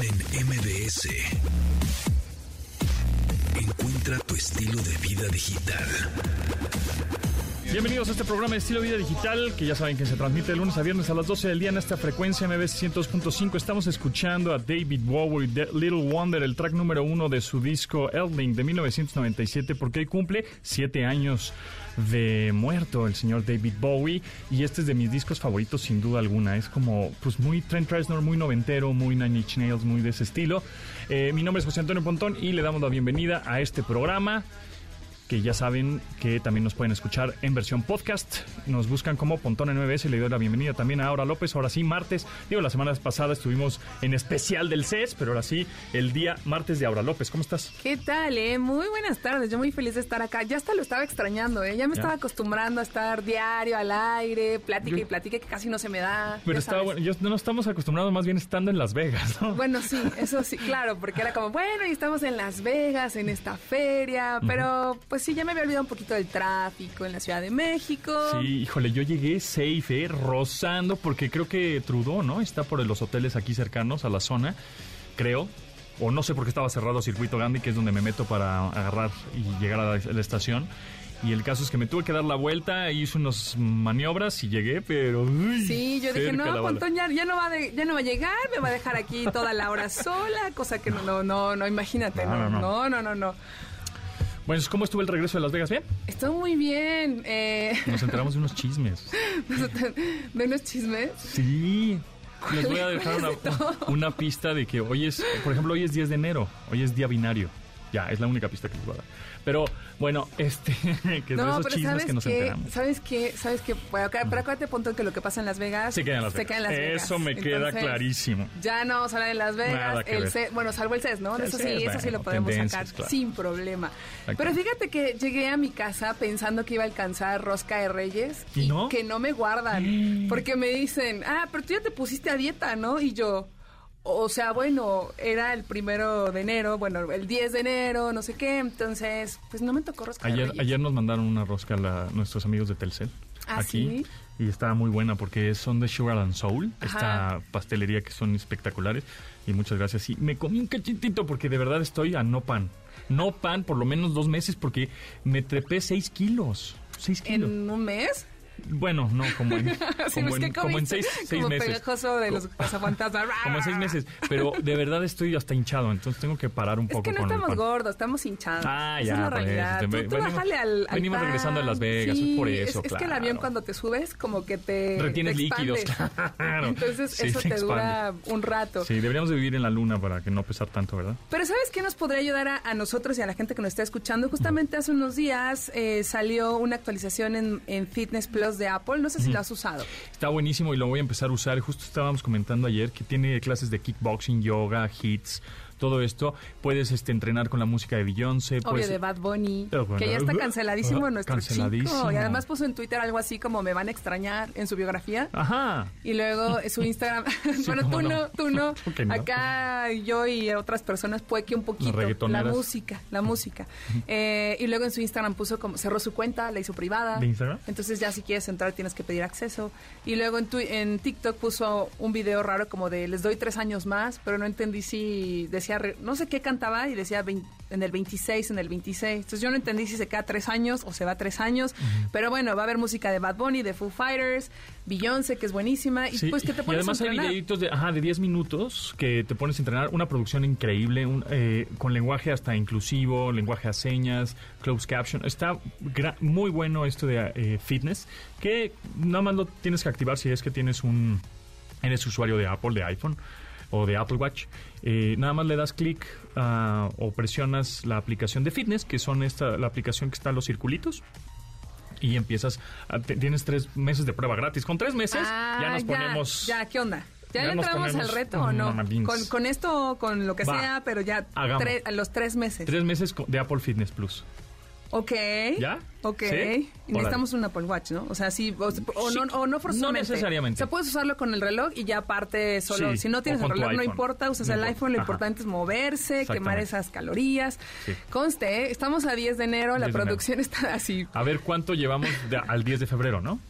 En MBS. Encuentra tu estilo de vida digital. Bienvenidos a este programa de Estilo Vida Digital, que ya saben que se transmite de lunes a viernes a las 12 del día en esta frecuencia MBS 102.5. Estamos escuchando a David Bowie, de Little Wonder, el track número uno de su disco Elding de 1997, porque hoy cumple siete años de muerto el señor David Bowie. Y este es de mis discos favoritos, sin duda alguna. Es como, pues, muy Trent Reznor, muy noventero, muy Nine Inch Nails, muy de ese estilo. Eh, mi nombre es José Antonio Pontón y le damos la bienvenida a este programa que ya saben que también nos pueden escuchar en versión podcast. Nos buscan como Pontón en 9S. Le doy la bienvenida también a Aura López. Ahora sí, martes. Digo, la semana pasada estuvimos en especial del CES, pero ahora sí, el día martes de Aura López. ¿Cómo estás? ¿Qué tal, eh? Muy buenas tardes. Yo muy feliz de estar acá. Ya hasta lo estaba extrañando, ¿eh? Ya me Ya. estaba acostumbrando a estar diario al aire, plática Yo- y plática que casi no se me da. Pero estaba bueno. Yo, no estamos acostumbrados más bien estando en Las Vegas, ¿no? Bueno, sí, eso sí, claro, porque era como, bueno, y estamos en Las Vegas, en esta feria, pero pues sí, ya me había olvidado un poquito del tráfico en la Ciudad de México. Sí, híjole, yo llegué safe, eh, rozando, porque creo que Trudeau, ¿no? Está por los hoteles aquí cercanos a la zona, creo. O no sé por qué estaba cerrado Circuito Gandhi, que es donde me meto para agarrar y llegar a la, a la estación. Y el caso es que me tuve que dar la vuelta, hice unas maniobras y llegué, pero... uy, Sí, yo dije, no. Pontón ya, ya no va de- ya no va a llegar, me va a dejar aquí toda la hora sola, cosa que no, no, no, no imagínate, No, no, no, no, no, no, no. Bueno, ¿cómo estuvo el regreso de Las Vegas? ¿Bien? Estoy muy bien, eh, Nos enteramos de unos chismes. de unos chismes. Sí. Les voy a dejar una, una pista de que hoy es, por ejemplo, hoy es 10 de enero, hoy es día binario. Ya, es la única pista que les voy a dar. Pero bueno, este, que de No, esos pero chismes ¿sabes que nos qué? enteramos. ¿Sabes qué? ¿Sabes qué? Bueno, acá- pero acuérdate, punto que lo que pasa en Las Vegas Se queda en Las Vegas. queda en Las Vegas. Eso me queda Entonces, clarísimo. Ya no vamos a hablar de Las Vegas. El. CES, bueno, salvo el CES, ¿no? El Eso sí, CES, eso sí bueno, lo podemos sacar claro. sin problema. Pero fíjate que llegué a mi casa pensando que iba a alcanzar Rosca de Reyes ¿Y no? que no me guardan. Porque me dicen, ah, pero tú ya te pusiste a dieta, ¿no? Y yo... O sea, bueno, era el primero de enero, bueno, el 10 de enero, no sé qué, entonces, pues no me tocó rosca Ayer, ayer nos mandaron una rosca a la- nuestros amigos de Telcel. ¿Ah, aquí. sí? Y estaba muy buena porque son de Sugar and Soul, Ajá. esta pastelería que son espectaculares. Y muchas gracias. Y me comí un cachitito porque de verdad estoy a no pan. No pan por lo menos dos meses porque me trepé seis kilos. Seis kilos. ¿En un mes? Bueno, no, como en, Sí, como es en, como en comiste seis, seis como meses. pegajoso de los cazafantasmas. Como en seis meses. Pero de verdad estoy hasta hinchado, entonces tengo que parar un Es poco que no con estamos gordos, estamos hinchados. Ah, ya, es la por eso, realidad. Tú, tú venimos- bájale al, al venimos regresando de Las Vegas, Sí, es por eso, Es, es que el avión cuando te subes como que te Retienes te líquidos, claro. Entonces Sí, eso te te dura un rato. Sí, deberíamos de vivir en la luna para que no pesar tanto, ¿verdad? Pero ¿sabes qué nos podría ayudar a, a nosotros y a la gente que nos está escuchando? Justamente hace unos días eh, salió una actualización en, en Fitness Plus de Apple. No sé si lo has usado. Está buenísimo y lo voy a empezar a usar. Justo estábamos comentando ayer que tiene clases de kickboxing, yoga, hits, todo esto. Puedes este, entrenar con la música de Beyoncé. Obvio puedes- de Bad Bunny, bueno, que ya está canceladísimo uh, nuestro canceladísimo. chico. Y además puso en Twitter algo así como me van a extrañar en su biografía. Ajá. Y luego su Instagram. bueno, tú no. no, tú no. ¿Por qué no? Acá yo y otras personas puede que un poquito. La música, la música. Eh, y luego en su Instagram puso como cerró su cuenta, la hizo privada. ¿De Instagram? Entonces ya si quieres entrar tienes que pedir acceso. Y luego en, twi- en TikTok puso un video raro como de les doy tres años más, pero no entendí si decía, no sé qué cantaba y decía en el 26, en el 26. Entonces yo no entendí si se queda tres años o se va tres años. Pero bueno, va a haber música de Bad Bunny, de Foo Fighters, Beyoncé, que es buenísima. Y Sí, pues que te y pones además a hay videitos de, ajá, de 10 minutos que te pones a entrenar. Una producción increíble, un, eh, con lenguaje hasta inclusivo, lenguaje a señas, closed caption. Está muy bueno esto de eh, fitness, que nada más lo tienes que activar si es que tienes un... Eres usuario de Apple, de iPhone o de Apple Watch. Eh, nada más le das clic ah, o presionas la aplicación de fitness, que son esta, la aplicación que está en los circulitos. Y empiezas, a- tienes tres meses de prueba gratis. Con tres meses Ah, ya nos ponemos... Ya, ¿qué onda? ¿Ya, ya entramos al reto o no? Con, con esto o con lo que Va. sea, pero ya tre- los tres meses. Tres meses de Apple Fitness Plus. Ok. ¿Ya? Ok. Necesitamos un Apple Watch, ¿no? O sea, sí, o, o Sí. no, o no forzosamente. No necesariamente. O sea, puedes usarlo con el reloj y ya aparte solo. Sí, Si no tienes el reloj, no importa, usas No el importa. iPhone, lo Ajá. importante es moverse, quemar esas calorías. Conste, ¿eh? estamos a 10 de enero, la 10 de enero. producción está así, A ver cuánto llevamos de- al 10 de febrero, ¿no?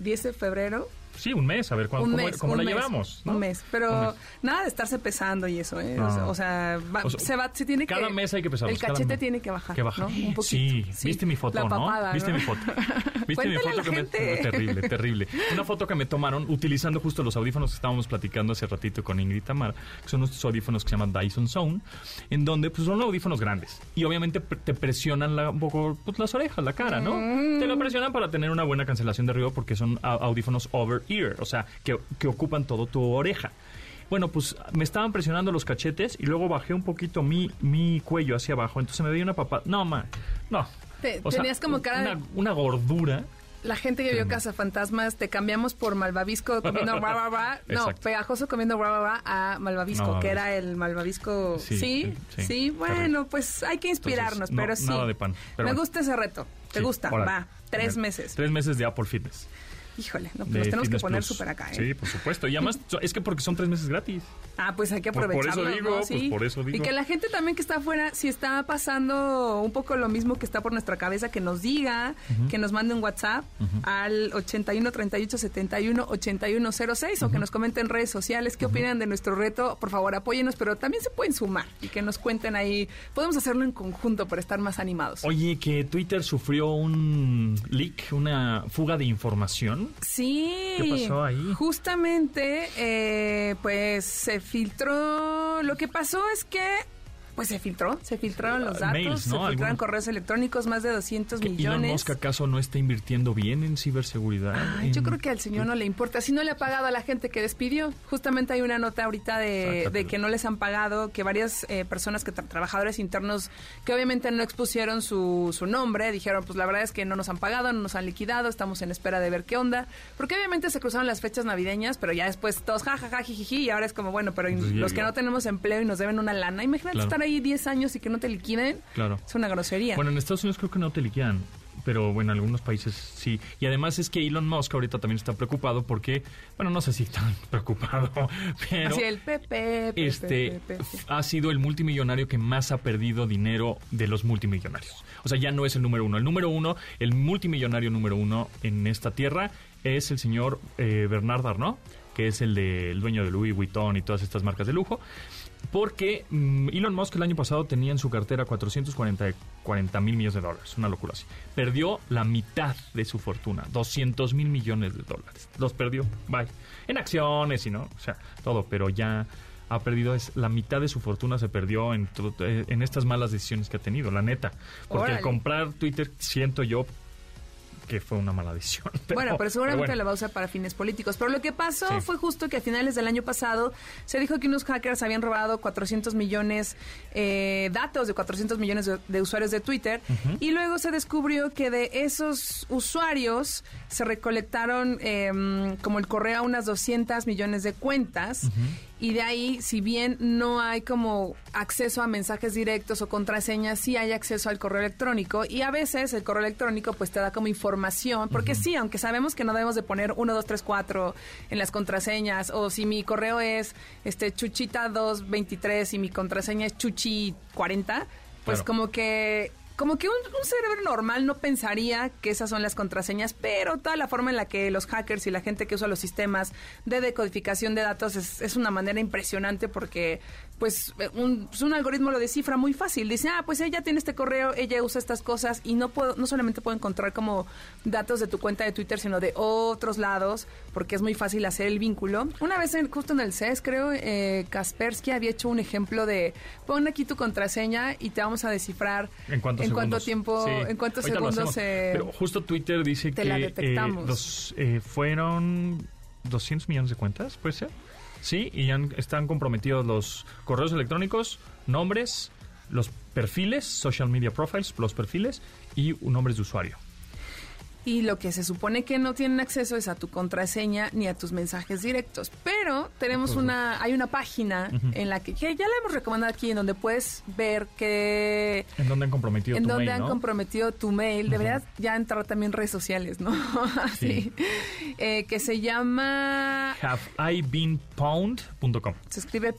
10 de febrero. Sí, un mes, a ver cuándo, un cómo, mes, cómo un la mes, llevamos. ¿no? Un mes, pero Un mes. nada de estarse pesando y eso, ¿eh? No. O sea, va- O sea, se va, se tiene cada que... mes hay que pesarlos, El cachete tiene que bajar, Que baja. ¿no? Un poquito. Sí, viste mi foto, La ¿no? papada, Viste ¿no? mi foto. Viste mi foto que me terrible, terrible. Una foto que me tomaron utilizando justo los audífonos que estábamos platicando hace ratito con Ingrid Tamar, que son estos audífonos que se llaman Dyson Zone, en donde pues son audífonos grandes y obviamente te presionan la- un poco pues, las orejas, la cara, ¿no? Te lo presionan para tener una buena cancelación de ruido porque son audífonos over ear, o sea, que, que ocupan todo tu oreja. Bueno, pues me estaban presionando los cachetes y luego bajé un poquito mi, mi cuello hacia abajo, entonces me veía una papada. No, ma, no. Te- O sea, tenías como cara de- una, una gordura. La gente que vio Cazafantasmas, te cambiamos por Malvavisco comiendo bra, bra, bra. No, Exacto. pegajoso comiendo bra, bra, a Malvavisco, No, que era el Malvavisco. Sí, Sí, sí, sí, bueno, pues hay que inspirarnos, Entonces, no, pero sí. nada de pan, pero Me bueno. gusta ese reto. ¿Te Sí, gusta? Va, tres meses. Tres meses de Apple Fitness. Híjole, no, pues nos tenemos que poner súper acá, ¿eh? Sí, por supuesto. Y además, es que porque son tres meses gratis. Ah, pues hay que Pues por eso aprovecharlo, digo, ¿no? pues por eso digo. Y que la gente también que está afuera, si está pasando un poco lo mismo que está por nuestra cabeza, que nos diga, que nos mande un WhatsApp al 81 38 71 81 06 o que nos comenten en redes sociales qué opinan de nuestro reto. Por favor, apóyenos, pero también se pueden sumar y que nos cuenten ahí. Podemos hacerlo en conjunto para estar más animados. Oye, que Twitter sufrió un leak, una fuga de información. Sí. ¿Qué pasó ahí? Justamente, eh, pues se filtró. Lo que pasó es que. Pues se filtró, se filtraron los Ah, datos, mails, se filtraron Algunos- correos electrónicos, más de 200 ¿Que Elon millones. Musk acaso no está invirtiendo bien en ciberseguridad? Yo creo que al señor no le importa. Si no le ha pagado a la gente que despidió, justamente hay una nota ahorita de, que no les han pagado, que varias eh, personas, que tra- trabajadores internos, que obviamente no expusieron su, su nombre, dijeron, pues la verdad es que no nos han pagado, no nos han liquidado, estamos en espera de ver qué onda. Porque obviamente se cruzaron las fechas navideñas, pero ya después todos jajaja, jijiji, y ahora es como, bueno, pero Pues los que no tenemos empleo y nos deben una lana, imagínate Claro. estar ahí 10 años y que no te liquiden. Claro. Es una grosería. Bueno, en Estados Unidos creo que no te liquidan, pero bueno, en algunos países sí. Y además es que Elon Musk ahorita también está preocupado porque, bueno, no sé si tan preocupado, pero Así el Pepe, Pepe, este Pepe, ha sido el multimillonario que más ha perdido dinero de los multimillonarios. O sea, ya no es el número uno. El número uno, el multimillonario número uno en esta tierra es el señor eh, Bernard Arnault, que es el, de, el dueño de Louis Vuitton y todas estas marcas de lujo. Porque mm, Elon Musk el año pasado tenía en su cartera 440 mil millones de dólares, una locura así. Perdió la mitad de su fortuna, 200 mil millones de dólares. Los perdió, bye. En acciones y no, o sea, todo, pero ya ha perdido, es la mitad de su fortuna se perdió en, eh, en estas malas decisiones que ha tenido, la neta. Porque Órale. al comprar Twitter siento yo que fue una mala decisión. bueno, pero seguramente bueno. la va a usar para fines políticos. Pero lo que pasó Sí. fue justo que a finales del año pasado se dijo que unos hackers habían robado 400 millones, eh, datos de 400 millones de, de usuarios de Twitter. Y luego se descubrió que de esos usuarios se recolectaron em, como el correo a unas 200 millones de cuentas. Y de ahí, si bien no hay como acceso a mensajes directos o contraseñas, sí hay acceso al correo electrónico. Y a veces el correo electrónico pues te da como información. Porque sí, aunque sabemos que no debemos de poner 1, 2, 3, 4 en las contraseñas. O si mi correo es este chuchita223 y mi contraseña es chuchi40, pues Claro. como que como que un, un cerebro normal no pensaría que esas son las contraseñas, pero toda la forma en la que los hackers y la gente que usa los sistemas de decodificación de datos es, es una manera impresionante porque pues un, pues, un algoritmo lo descifra muy fácil. Dice, ah, pues ella tiene este correo, ella usa estas cosas y no puedo, no solamente puedo encontrar como datos de tu cuenta de Twitter, sino de otros lados, porque es muy fácil hacer el vínculo. Una vez en- justo en el CES, creo, eh, Kaspersky había hecho un ejemplo de pon aquí tu contraseña y te vamos a descifrar ¿En cuántos cuánto tiempo, Sí, en cuántos ahorita segundos se... Pero justo Twitter dice te que la eh, detectamos. eh, fueron 200 millones de cuentas, ¿puede ser? Sí, y han- están comprometidos los correos electrónicos, nombres, los perfiles, social media profiles, los perfiles y nombres de usuario. Y lo que se supone que no tienen acceso es a tu contraseña ni a tus mensajes directos. Tenemos una, hay una página en la que, que ya la hemos recomendado aquí, en donde puedes ver que ¿En dónde han comprometido en tu donde mail, han no? comprometido tu mail. Deberías ya entrar también redes sociales, ¿no? Así. Eh, que se llama Have I been pwned.com. se escribe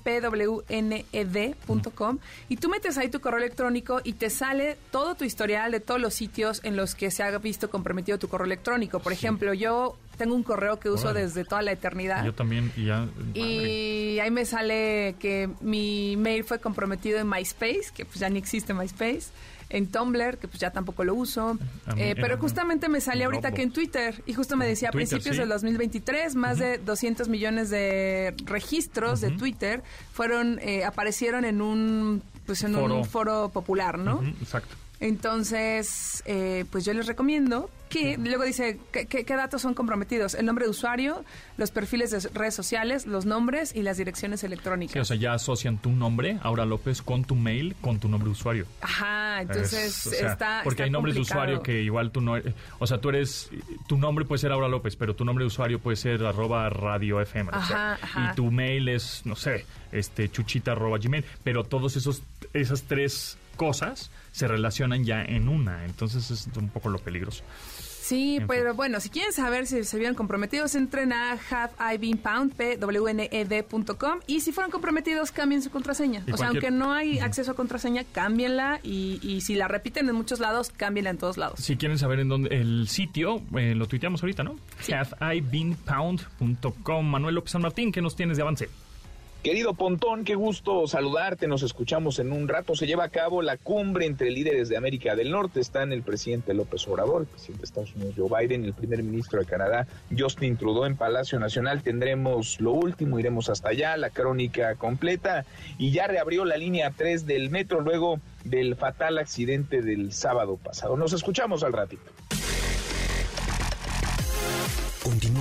pwned.com y tú metes ahí tu correo electrónico y te sale todo tu historial de todos los sitios en los que se ha visto comprometido tu correo electrónico. Por ejemplo, yo tengo un correo que uso Órale. desde toda la eternidad. Yo también, y ya. madre. Y ahí me sale que mi mail fue comprometido en MySpace, que pues ya ni existe MySpace. En Tumblr, que pues ya tampoco lo uso. Eh, pero en- justamente me salió en ahorita que en Twitter, y justo me decía a principios sí. del 2023, más de 200 millones de registros de Twitter fueron, eh, aparecieron en un, pues en Foro. un foro popular, ¿no? Exacto. Entonces, eh, pues yo les recomiendo que, luego dice, ¿qué, qué, qué datos son comprometidos? El nombre de usuario, los perfiles de redes sociales, los nombres y las direcciones electrónicas. Sí, o sea, ya asocian tu nombre, Aura López, con tu mail, con tu nombre de usuario. Ajá, entonces Es, o sea, está Porque está hay nombres de usuario que igual tú no... O sea, tú eres... Tu nombre puede ser Aura López, pero tu nombre de usuario puede ser arroba radio FM. o sea, Ajá, ajá. Y tu mail es, no sé, este chuchita arroba gmail. Pero todos esos esas tres cosas se relacionan ya en una. Entonces es un poco lo peligroso. Sí, En pero bueno, si quieren saber si se vieron comprometidos, entren a have I been pound, pwned.com y si fueron comprometidos, cambien su contraseña. Y O sea, aunque no hay acceso a contraseña, cámbienla y, y si la repiten en muchos lados, cámbienla en todos lados. Si quieren saber en dónde el sitio, eh, lo tuiteamos ahorita, ¿no? Sí. haveibeenpound.com. Manuel López San Martín, ¿qué nos tienes de avance? Querido Pontón, qué gusto saludarte. Nos escuchamos en un rato. Se lleva a cabo la cumbre entre líderes de América del Norte. Están el presidente López Obrador, el presidente de Estados Unidos Joe Biden, el primer ministro de Canadá Justin Trudeau en Palacio Nacional. Tendremos lo último, iremos hasta allá, la crónica completa. Y ya reabrió la línea 3 del metro luego del fatal accidente del sábado pasado. Nos escuchamos al ratito.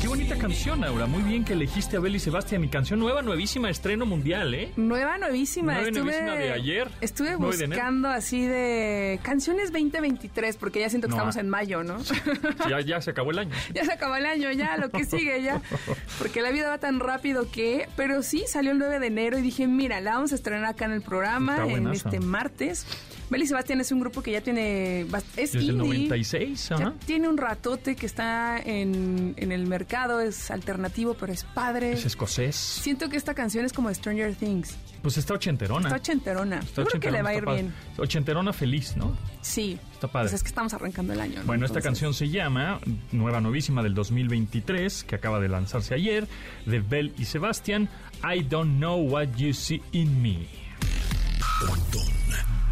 Qué bonita canción, Aura. Muy bien que elegiste a Beli Sebastián. Mi canción nueva, nuevísima, estreno mundial, ¿eh? Nueva, nuevísima. Nueva, estuve, nuevísima de ayer, Estuve 9 de enero. buscando así de canciones 2023, porque ya siento que No, estamos en mayo, ¿no? Ya, ya se acabó el año. ya se acabó el año, ya, lo que sigue, ya. Porque la vida va tan rápido que... Pero sí, salió el 9 de enero y dije, mira, la vamos a estrenar acá en el programa, en este martes. Beli Sebastián es un grupo que ya tiene... Es Desde el indie. 96, Ya ajá. tiene un ratote que está en, en el mercado, es alternativo, pero es padre. Es escocés. Siento que esta canción es como Stranger Things. Pues está ochenterona. Está ochenterona. Está Yo creo que le va a ir bien. Ochenterona feliz, ¿no? Sí. Está padre. Pues es que estamos arrancando el año. ¿no? Bueno, esta canción se llama Nueva Novísima del 2023, que acaba de lanzarse ayer, de Bell y Sebastián. I don't know what you see in me. Pontón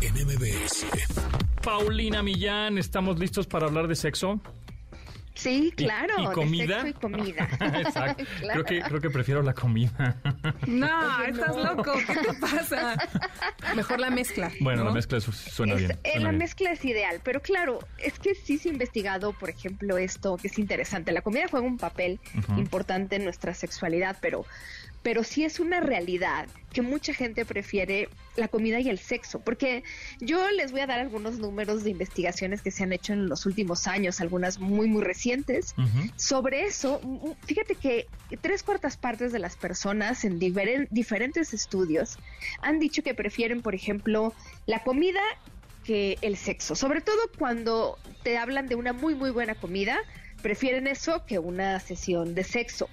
en MBS. Paulina Millán, ¿estamos listos para hablar de sexo? Sí, ¿Y- claro. ¿Y, comida? sexo y comida. Exacto. Claro. Creo, que, creo que prefiero la comida. No, estás loco. ¿Qué te pasa? Mejor la mezcla. bueno, ¿no? la mezcla su- suena Es- bien. eh, suena la bien. mezcla es ideal, pero claro, es que sí se ha investigado, por ejemplo, esto que es interesante. La comida juega un papel importante en nuestra sexualidad, pero, pero sí es una realidad que mucha gente prefiere la comida y el sexo, porque yo les voy a dar algunos números de investigaciones que se han hecho en los últimos años, algunas muy, muy recientes. Sobre eso, fíjate que tres cuartas partes de las personas en diferen- diferentes estudios han dicho que prefieren, por ejemplo, la comida que el sexo. Sobre todo cuando te hablan de una muy, muy buena comida, prefieren eso que una sesión de sexo.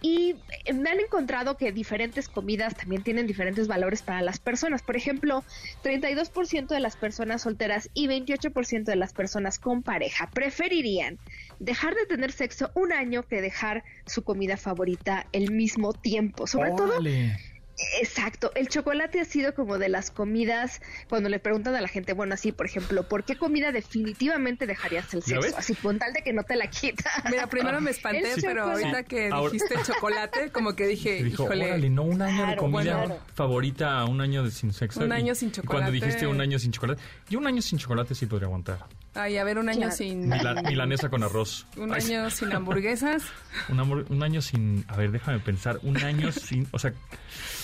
Y eh, me han encontrado que diferentes comidas también tienen diferentes valores para las personas. Por ejemplo, 32% de las personas solteras y 28% de las personas con pareja preferirían dejar de tener sexo un año que dejar su comida favorita el mismo tiempo. Sobre todo. Exacto, el chocolate ha sido como de las comidas, cuando le preguntan a la gente, bueno, así, por ejemplo, ¿por qué comida definitivamente dejarías el sexo? Así, con tal de que no te la quita. Mira, primero me espanté, El pero chocolate. ahorita que Ahora- dijiste chocolate, como que dije, Y dijo, híjole. órale, no un año de Claro, comida bueno. favorita a un año de sin sexo. Un Y- año sin y Cuando chocolate. dijiste un año sin chocolate, yo un año sin chocolate sí podría aguantar. Ay, a ver, un año Claro. sin... Mila- milanesa con arroz. Un Ay, año sin hamburguesas, un año sin. A ver, déjame pensar. Un año sin. O sea,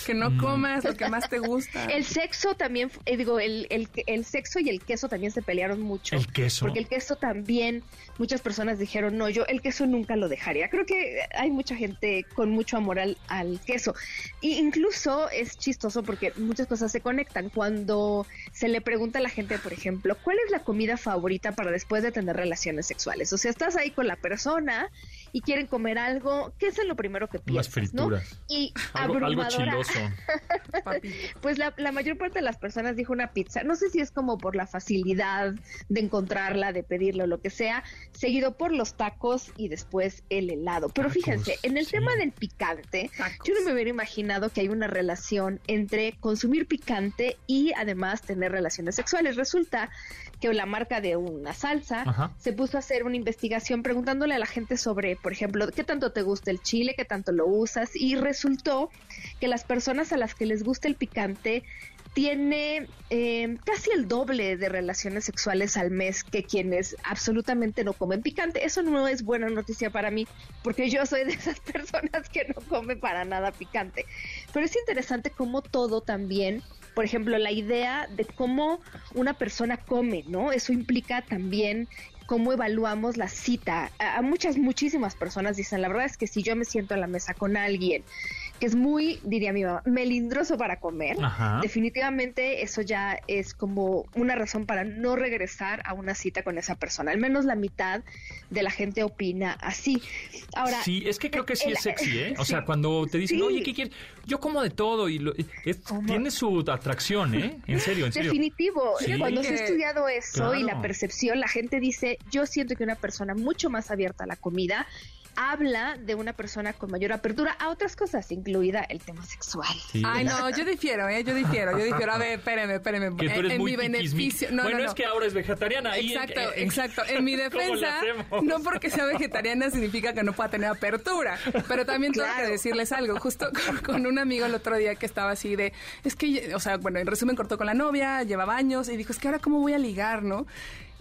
que no comas lo que más te gusta. El sexo también, eh, digo, el, el, el sexo y el queso también se pelearon mucho. el queso. Porque el queso también, muchas personas dijeron, no, yo el queso nunca lo dejaría. Creo que hay mucha gente con mucho amor al, al queso. Y incluso es chistoso porque muchas cosas se conectan. Cuando se le pregunta a la gente, por ejemplo, ¿cuál es la comida favorita para después de tener relaciones sexuales? O sea, estás ahí con la persona y quieren comer algo, ¿qué es lo primero que piensas? Unas frituras. Y Algo, chiloso. Pues la, la mayor parte de las personas dijo una pizza. No sé si es como por la facilidad de encontrarla, de pedirlo, lo que sea, seguido por los tacos y después el helado. Pero Tacos, fíjense, en el sí. tema del picante, Tacos. yo no me hubiera imaginado que hay una relación entre consumir picante y además tener relaciones sexuales. Resulta que la marca de una salsa Ajá. se puso a hacer una investigación preguntándole a la gente sobre, por ejemplo, qué tanto te gusta el chile, qué tanto lo usas, y resultó que las personas a las que les gusta el picante tiene eh, casi el doble de relaciones sexuales al mes que quienes absolutamente no comen picante. Eso no es buena noticia para mí, porque yo soy de esas personas que no come para nada picante. Pero es interesante cómo todo también, por ejemplo, la idea de cómo una persona come, ¿no? Eso implica también cómo evaluamos la cita. A, muchas, muchísimas personas dicen, la verdad es que si yo me siento a la mesa con alguien que es muy, diría mi mamá, melindroso para comer, Ajá. definitivamente eso ya es como una razón para no regresar a una cita con esa persona. Al menos la mitad de la gente opina así. Ahora, sí, es que creo que sí el- es sexy, ¿eh? O sí. sea, cuando te dicen, Sí. oye, ¿qué quieres? Yo como de todo y lo- tiene su atracción, ¿eh? En serio, en serio. Definitivo. Sí. Cuando se ha estudiado eso y la percepción, la gente dice, yo siento que una persona mucho más abierta a la comida habla de una persona con mayor apertura a otras cosas, incluida el tema sexual. Sí. Ay, no, yo difiero, ¿eh? Yo difiero, yo difiero. A ver, espéreme, espéreme. Que tú En- eres en muy mi beneficio. No, bueno, no, no. es que ahora es vegetariana. en- Exacto, en- exacto. En mi ¿Cómo le defensa, hacemos? no porque sea vegetariana significa que no pueda tener apertura, pero también tengo Claro. que decirles algo. Justo con, con un amigo el otro día que estaba así de, es que, o sea, bueno, en resumen cortó con la novia, llevaba años y dijo, es que ahora cómo voy a ligar, ¿no?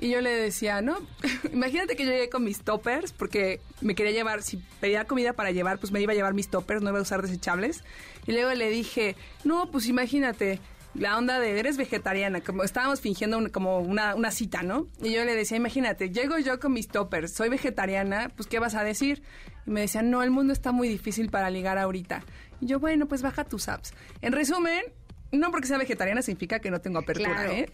Y yo le decía, no, imagínate que yo llegué con mis toppers porque me quería llevar, si pedía comida para llevar, pues me iba a llevar mis toppers, no iba a usar desechables. Y luego le dije, no, pues imagínate, la onda de eres vegetariana, como estábamos fingiendo un- como una, una cita, ¿no? Y yo le decía, imagínate, llego yo con mis toppers, soy vegetariana, pues ¿qué vas a decir? Y me decían, no, el mundo está muy difícil para ligar ahorita. Y yo, bueno, pues baja tus apps. En resumen, no porque sea vegetariana significa que no tengo apertura, Claro. ¿eh?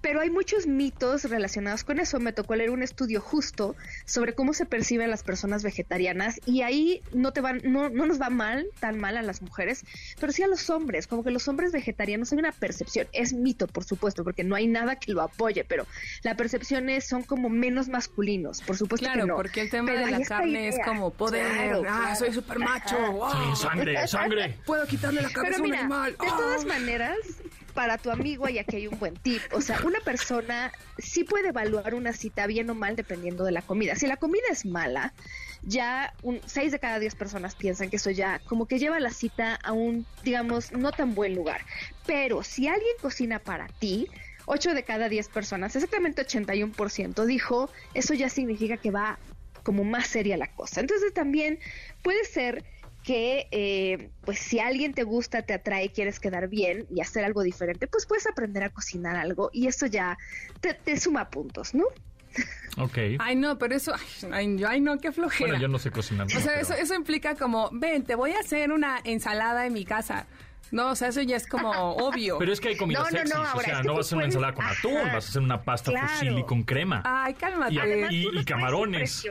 Pero hay muchos mitos relacionados con eso. Me tocó leer un estudio justo sobre cómo se perciben las personas vegetarianas y ahí no te van, no, no nos va mal, tan mal a las mujeres, pero sí a los hombres. Como que los hombres vegetarianos hay una percepción, es mito, por supuesto, porque no hay nada que lo apoye, pero la percepción es son como menos masculinos, por supuesto Claro, que no. porque el tema Pero de la carne es como poder. Claro, ah, claro. soy súper macho. wow. Sí, sangre, sangre. Puedo quitarle la cabeza Pero a un mira, animal. de ah. todas maneras, para tu amigo, y aquí hay un buen tip. O sea, una persona sí puede evaluar una cita bien o mal dependiendo de la comida. Si la comida es mala, ya un, seis de cada diez personas piensan que eso ya como que lleva la cita a un, digamos, no tan buen lugar. Pero si alguien cocina para ti, 8 de cada 10 personas, exactamente 81%, dijo, eso ya significa que va como más seria la cosa. Entonces también puede ser que eh, pues si alguien te gusta, te atrae, quieres quedar bien y hacer algo diferente, pues puedes aprender a cocinar algo y eso ya te, te suma puntos, ¿no? Ok. Ay, no, pero eso. Ay, ay, no, qué flojera. Bueno, yo no sé cocinar. O sea, pero- eso, eso implica como, ven, te voy a hacer una ensalada en mi casa. No, o sea, eso ya es como obvio. Pero es que hay comida No, no, no, sexy. o ahora, sea, es que no vas a hacer una puedes- ensalada con atún, Ajá. vas a hacer una pasta Claro. fusilli con crema. Ay, cálmate. Y- Además, y- camarones.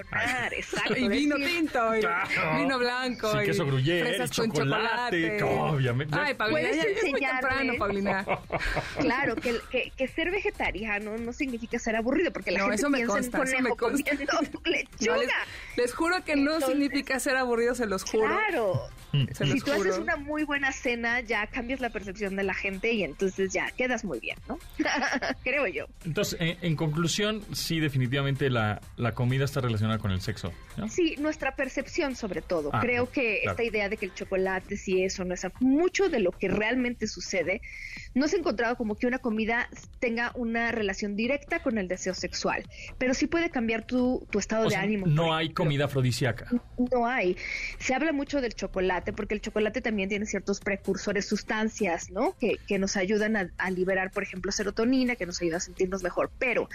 exacto. y vino tinto, y Claro. vino blanco. Sí, y queso gruyere, fresas y con chocolate, chocolate. obviamente. Ay, Paulina, ya es muy temprano, Paulina. Claro, que, que, que ser vegetariano no significa ser aburrido, porque la No, gente eso me piensa consta, en eso conejo me consta. comiendo No, lechuga. les, les juro que no significa ser aburrido, se los juro. Claro. Se Si los tú haces una muy buena cena, ya cambias la percepción de la gente y entonces ya quedas muy bien, ¿no? Creo yo. Entonces, en, en conclusión, sí, definitivamente la, la comida está relacionada con el sexo. ¿no? Sí, nuestra percepción sobre todo. Ah, Creo que claro. esta idea de que el chocolate, si eso no es mucho de lo que realmente sucede, no se ha encontrado como que una comida tenga una relación directa con el deseo sexual, pero sí puede cambiar tu, tu estado O de sea, ánimo. no hay comida afrodisíaca. No hay. Se habla mucho del chocolate porque el chocolate también tiene ciertos precursores, sustancias, ¿no? Que, que nos ayudan a, a liberar, por ejemplo, serotonina, que nos ayuda a sentirnos mejor. Pero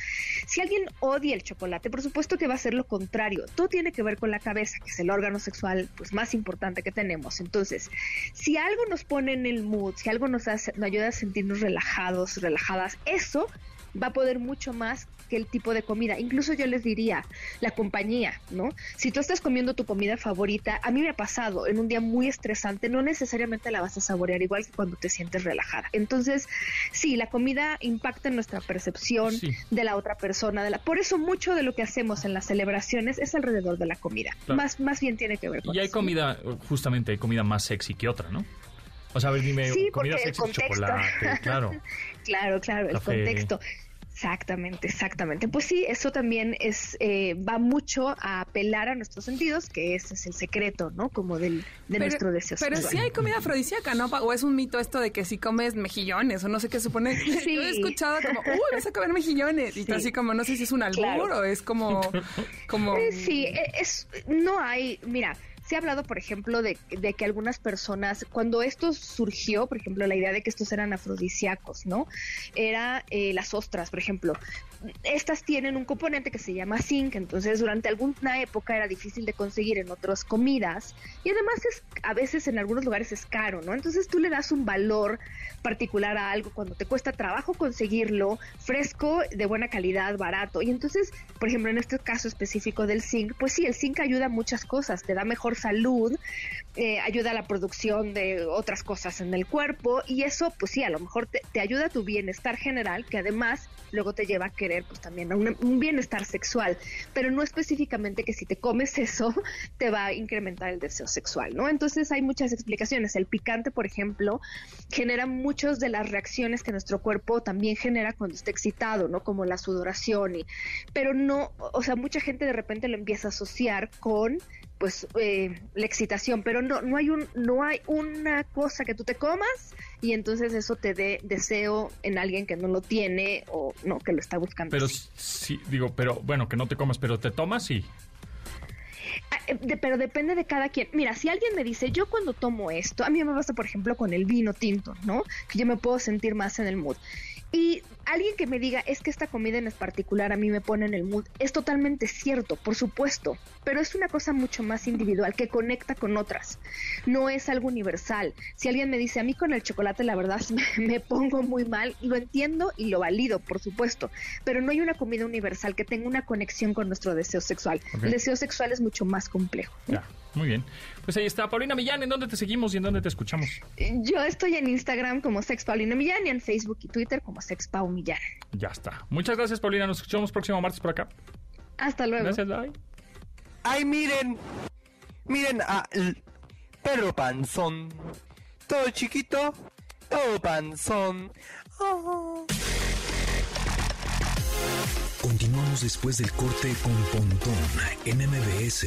si alguien odia el chocolate, por supuesto que va a ser lo contrario. Todo tiene que ver con la cabeza, que es el órgano sexual pues más importante que tenemos. Entonces, si algo nos pone en el mood, si algo nos, hace, nos ayuda a sentirnos relajados, relajadas, eso va a poder mucho más que el tipo de comida. Incluso yo les diría, la compañía, ¿no? Si tú estás comiendo tu comida favorita, a mí me ha pasado en un día muy estresante, no necesariamente la vas a saborear igual que cuando te sientes relajada. Entonces, sí, la comida impacta en nuestra percepción de la otra persona. De la... Por eso mucho de lo que hacemos en las celebraciones es alrededor de la comida. Más, más bien tiene que ver con Y hay comida, justamente hay comida más sexy que otra, ¿no? O sea, a ver, dime, comida sexy, chocolate, claro. claro, claro, el contexto. Exactamente, exactamente. Pues sí, eso también es eh, va mucho a apelar a nuestros sentidos, que ese es el secreto, ¿no? Como del, de nuestro deseo. Pero sí hay comida afrodisíaca, ¿no? O es un mito esto de que si comes mejillones o no sé qué supone. Sí. Yo he escuchado como, uy, vas a comer mejillones. Y así como, no sé si es un albur o es como... como... Eh, sí, e, es, no hay, mira se ha hablado, por ejemplo, de, que algunas personas, cuando esto surgió, por ejemplo, la idea de que estos eran afrodisíacos, ¿no? Era eh, las ostras, por ejemplo. Estas tienen un componente que se llama zinc, entonces durante alguna época era difícil de conseguir en otras comidas y además es, a veces en algunos lugares es caro, ¿no? Entonces tú le das un valor particular a algo cuando te cuesta trabajo conseguirlo, fresco, de buena calidad, barato. Y entonces, por ejemplo, en este caso específico del zinc, pues sí, el zinc ayuda a muchas cosas, te da mejor salud, eh, ayuda a la producción de otras cosas en el cuerpo y eso, pues sí, a lo mejor te, ayuda a tu bienestar general, que además luego te lleva a querer pues también un, bienestar sexual, pero no específicamente que si te comes eso te va a incrementar el deseo sexual, ¿no? Entonces hay muchas explicaciones. El picante, por ejemplo, genera muchas de las reacciones que nuestro cuerpo también genera cuando está excitado, ¿no? Como la sudoración y, pero no, o sea, mucha gente de repente lo empieza a asociar con pues eh, la excitación, pero no no hay un no hay una cosa que tú te comas y entonces eso te dé deseo en alguien que no lo tiene o no que lo está buscando. Pero sí digo, pero bueno, que no te comas, pero te tomas sí. Ah, eh, pero depende de cada quien. Mira, si alguien me dice, yo cuando tomo esto, a mí me pasa, por ejemplo, con el vino tinto, ¿no? Que yo me puedo sentir más en el mood. Y alguien que me diga, es que esta comida en particular a mí me pone en el mood, es totalmente cierto, por supuesto, pero es una cosa mucho más individual que conecta con otras. No es algo universal. Si alguien me dice, a mí con el chocolate la verdad me, pongo muy mal, lo entiendo y lo valido, por supuesto, pero no hay una comida universal que tenga una conexión con nuestro deseo sexual. El deseo sexual es mucho más complejo. Muy bien. Pues ahí está, Paulina Millán, ¿en dónde te seguimos y en dónde te escuchamos? Yo estoy en Instagram como Sex Paulina Millán y en Facebook y Twitter como Sex Pau Millán. Ya está. Muchas gracias, Paulina. Nos escuchamos próximo martes por acá. Hasta luego. Gracias, bye. Ay, miren. Miren a Pedro Panzón. Todo chiquito, todo panzón. Oh. Continuamos después del corte con Pontón en MBS.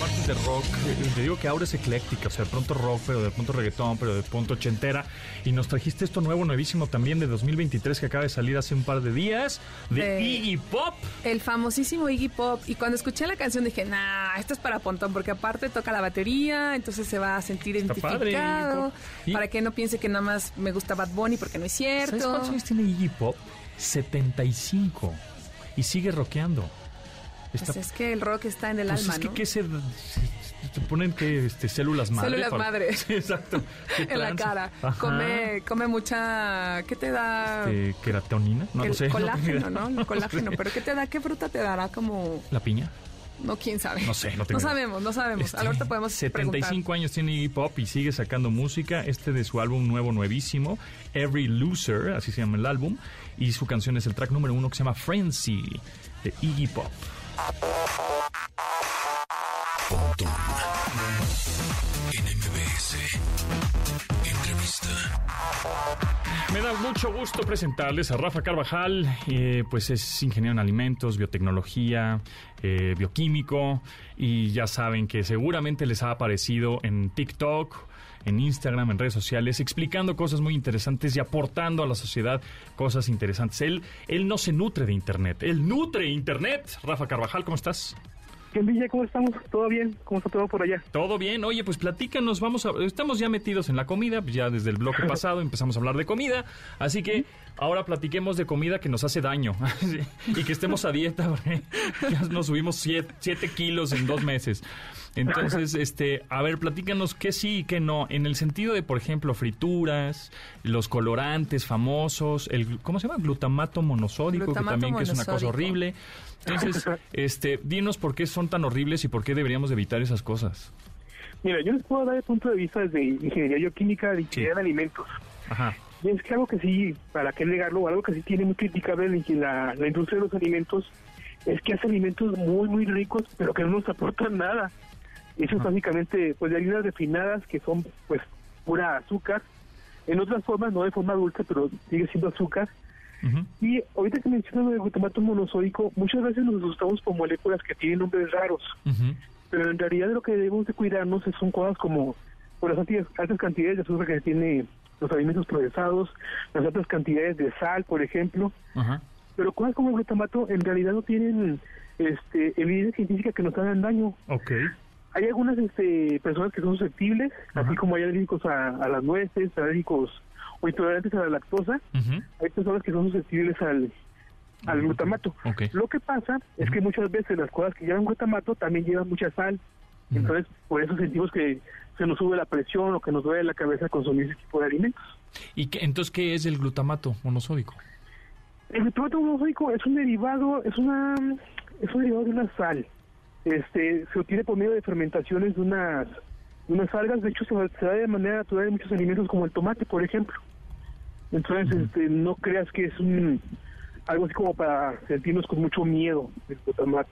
Martes de rock, te digo que ahora es ecléctica, o sea, de pronto rock, pero de pronto reggaetón, pero de pronto ochentera. Y nos trajiste esto nuevo, nuevísimo también de 2023 que acaba de salir hace un par de días, de, Iggy Pop. El famosísimo Iggy Pop. Y cuando escuché la canción dije, nah, esto es para Pontón, porque aparte toca la batería, entonces se va a sentir identificado. para que no piense que nada más me gusta Bad Bunny, porque no es cierto. ¿Sabes cuántos años tiene Iggy Pop? 75. Y sigue rockeando. Pues es que el rock está en el pues alma, es que, ¿qué se, ponen que este, células madre. Células madre. Sí, exacto. en la cara. Come, come mucha. ¿Qué te da? Este, ¿Queratonina? No lo sé. Colágeno, ¿no? colágeno. ¿Pero qué te da? ¿Qué fruta te dará como.? La piña. No, quién sabe. No sé, no tengo No sabemos, no sabemos. Este, Ahorita podemos 75 años tiene hip hop y sigue sacando música. Este de su álbum nuevo, nuevísimo, Every Loser, así se llama el álbum. Y su canción es el track número uno que se llama Frenzy, de Iggy Pop. Me da mucho gusto presentarles a Rafa Carvajal, eh, pues es ingeniero en alimentos, biotecnología, eh, bioquímico y ya saben que seguramente les ha aparecido en TikTok, en Instagram, en redes sociales, explicando cosas muy interesantes y aportando a la sociedad cosas interesantes. Él, él no se nutre de Internet, él nutre Internet. Rafa Carvajal, ¿cómo estás? ¿Qué Villa, ¿Cómo estamos? ¿Todo bien? ¿Cómo está todo por allá? Todo bien. Oye, pues platícanos, vamos a... Estamos ya metidos en la comida, pues ya desde el bloque pasado empezamos a hablar de comida, así que ahora platiquemos de comida que nos hace daño y que estemos a dieta, ya nos subimos 7 kilos en dos meses. Entonces, este, a ver, platícanos qué sí y qué no, en el sentido de, por ejemplo, frituras, los colorantes famosos, el, ¿cómo se llama? Glutamato monosódico, que también que es una cosa horrible. Entonces, este, dinos por qué son tan horribles y por qué deberíamos evitar esas cosas. Mira, yo les puedo dar el punto de vista desde ingeniería bioquímica de ingeniería de alimentos. Ajá. Y es que algo que sí, para qué negarlo, algo que sí tiene muy criticable la, la industria de los alimentos es que hace alimentos muy, muy ricos, pero que no nos aportan nada. Eso es básicamente, pues, de harinas refinadas que son, pues, pura azúcar. En otras formas, no de forma dulce, pero sigue siendo azúcar. Y ahorita que mencionas el glutamato monosódico, muchas veces nos asustamos por moléculas que tienen nombres raros. Pero en realidad lo que debemos de cuidarnos son cosas como por las altas cantidades de azúcar que tiene los alimentos procesados, las altas cantidades de sal, por ejemplo. Pero cosas como el glutamato en realidad no tienen este, evidencia científica que nos hagan daño. Okay. Hay algunas este, personas que son susceptibles, así como hay alérgicos a, a las nueces, alérgicos o intolerantes a la lactosa. Hay personas que son susceptibles al, al glutamato. Lo que pasa es que muchas veces las cosas que llevan glutamato también llevan mucha sal. Entonces, por eso sentimos que se nos sube la presión o que nos duele la cabeza consumir ese tipo de alimentos. ¿Y qué, entonces qué es el glutamato monosódico? El glutamato monosódico es un derivado, es una es un derivado de una sal. Este, se obtiene por medio de fermentaciones de unas unas algas, de hecho se, da de manera natural en muchos alimentos como el tomate, por ejemplo. Entonces, este, no creas que es un algo así como para sentirnos con mucho miedo el glutamato.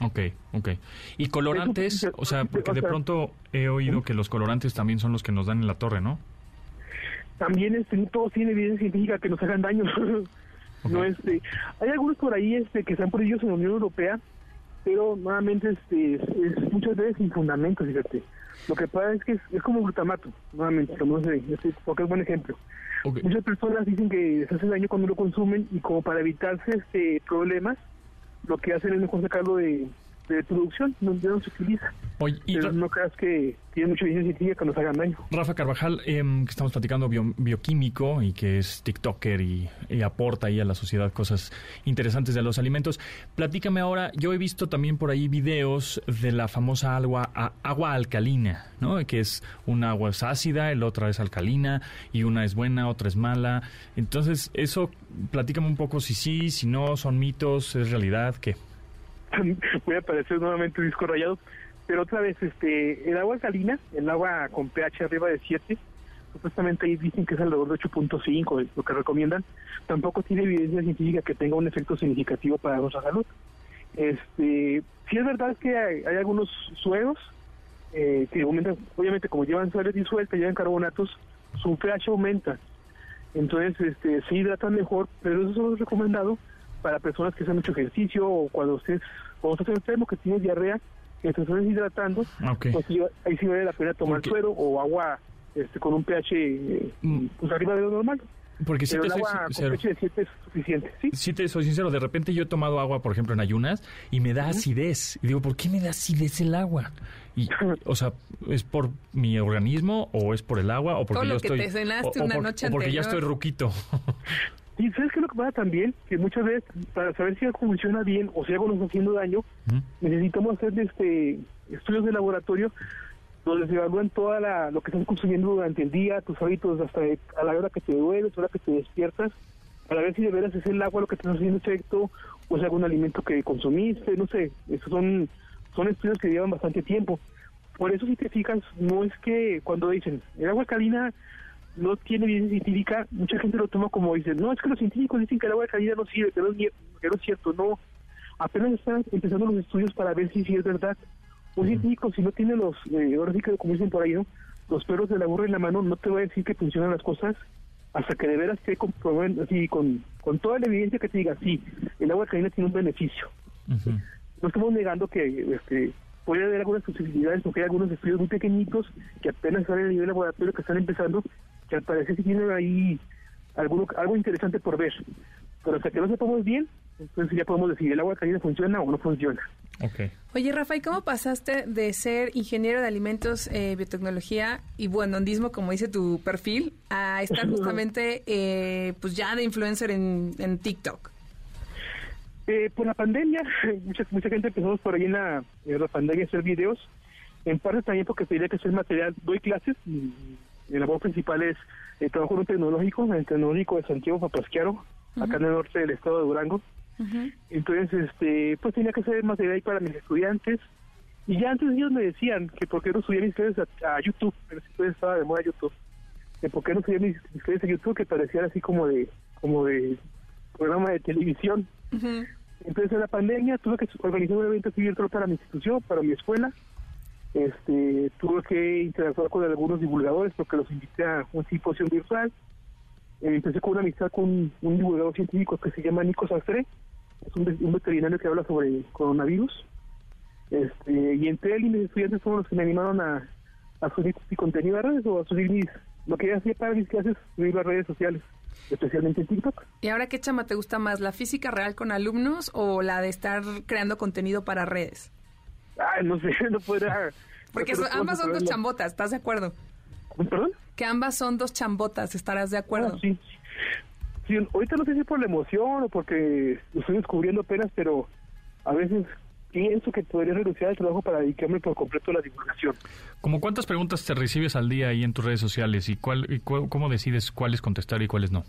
Ok, ok. ¿Y colorantes? o sea, porque de pronto he oído que los colorantes también son los que nos dan en la torre, ¿no? También este, todos tienen evidencia científica que nos hagan daño. no este, hay algunos por ahí este que están prohibidos en la Unión Europea, pero nuevamente este es, muchas veces sin fundamento, fíjate. Lo que pasa es que es, como glutamato, nuevamente, como este, porque es buen ejemplo. Muchas personas dicen que se hace daño cuando lo consumen y como para evitarse este problemas, lo que hacen es mejor sacarlo de, de producción, donde no se utiliza. Pero no creas que tiene mucha evidencia científica que nos hagan daño. Rafa Carvajal, em, que estamos platicando bioquímico y que es TikToker y, aporta ahí a la sociedad cosas interesantes de los alimentos. Platícame ahora, yo he visto también por ahí videos de la famosa agua, agua alcalina, ¿no? Que es una agua es ácida, el otra es alcalina y una es buena, otra es mala. Entonces, eso, platícame un poco si sí, si no, son mitos, es realidad, ¿qué? voy a aparecer nuevamente disco rayado. Pero otra vez, este, el agua salina, el agua con pH arriba de 7, supuestamente ahí dicen que es alrededor de 8.5, lo que recomiendan, tampoco tiene evidencia científica que tenga un efecto significativo para nuestra salud. Este, sí es verdad que hay, algunos suelos eh, que aumentan, obviamente como llevan sales disueltas, llevan carbonatos, su pH aumenta. Entonces, este, se hidratan mejor, pero eso es recomendado para personas que hacen mucho ejercicio o cuando usted, cuando estás enfermo, que tienes diarrea, que te estás deshidratando, pues ahí sí vale la pena tomar suero o agua este, con un pH eh, mm. pues arriba de lo normal. Porque si te soy sincero. es suficiente, ¿sí? Si te soy sincero, de repente yo he tomado agua, por ejemplo, en ayunas y me da acidez. Y digo, ¿por qué me da acidez el agua? Y, o sea, ¿es por mi organismo o es por el agua o porque yo estoy o, porque ya estoy ruquito? Y ¿sabes qué es lo que pasa también? Que muchas veces, para saber si algo funciona bien o si algo nos está haciendo daño, necesitamos hacer este estudios de laboratorio donde se evalúan toda la, lo que estás consumiendo durante el día, tus hábitos hasta a la hora que te duermes, a la hora que te despiertas, para ver si de veras es el agua lo que te está haciendo efecto o es algún alimento que consumiste, no sé, esos son, son estudios que llevan bastante tiempo. Por eso si te fijas, no es que cuando dicen, el agua calina no tiene evidencia científica, mucha gente lo toma como dicen, no, es que los científicos dicen que el agua de calidad no sirve, que no es, cierto, no. Apenas están empezando los estudios para ver si, es verdad. Un científico, si no tiene los, eh, ahora sí que como dicen por ahí, ¿no? los perros de la burra en la mano, no te va a decir que funcionan las cosas hasta que de veras te comprueben, así, con, con toda la evidencia que te diga, sí, el agua de calidad tiene un beneficio. No estamos negando que este, puede haber algunas posibilidades, porque hay algunos estudios muy pequeñitos que apenas salen a nivel laboratorio que están empezando, que al parecer sí tienen ahí algo, algo interesante por ver. Pero hasta que no sepamos bien, Entonces ya podemos decidir el agua caliente funciona o no funciona. Ok. Oye, Rafa, ¿y cómo pasaste de ser ingeniero de alimentos, eh, biotecnología y buenondismo, como dice tu perfil, a estar justamente, eh, pues ya de influencer en, en TikTok? Eh, por la pandemia, mucha, mucha gente empezamos por ahí en la, en la pandemia a hacer videos. En parte también porque tenía que hacer material. Doy clases y mi labor principal es eh, trabajo en un tecnológico, en el tecnológico de Santiago Papasquiaro, acá en el norte del estado de Durango. Entonces, este, pues tenía que hacer material ahí para mis estudiantes. Y ya antes ellos me decían que por qué no subía mis clases a, a YouTube, pero si todavía estaba de moda YouTube. Que por qué no subía mis, mis clases a YouTube que parecían así como de, como de programa de televisión. Entonces en la pandemia tuve que organizar un evento abierto para mi institución, para mi escuela. Este, tuve que interactuar con algunos divulgadores porque los invité a un simposio virtual. Empecé con una amistad con un divulgador científico que se llama Nico Sastre, es un, ve- un veterinario que habla sobre coronavirus. Este, y entre él y mis estudiantes fueron los que me animaron a, a subir mi contenido a redes o a subir mis, lo que hacía para mis clases, subir las redes sociales, especialmente en TikTok. ¿Y ahora qué chama te gusta más, la física real con alumnos o la de estar creando contenido para redes? Ay, no sé, no podrá. Porque no ambas son dos chambotas, ¿estás de acuerdo? ¿Perdón? Que ambas son dos chambotas, ¿estarás de acuerdo? Ah, sí. Sí, ahorita no sé si por la emoción o porque lo estoy descubriendo apenas, pero a veces pienso que podría renunciar al trabajo para dedicarme por completo a la divulgación. ¿Cómo cuántas preguntas te recibes al día ahí en tus redes sociales y, cuál, y cu- cómo decides cuáles contestar y cuáles no?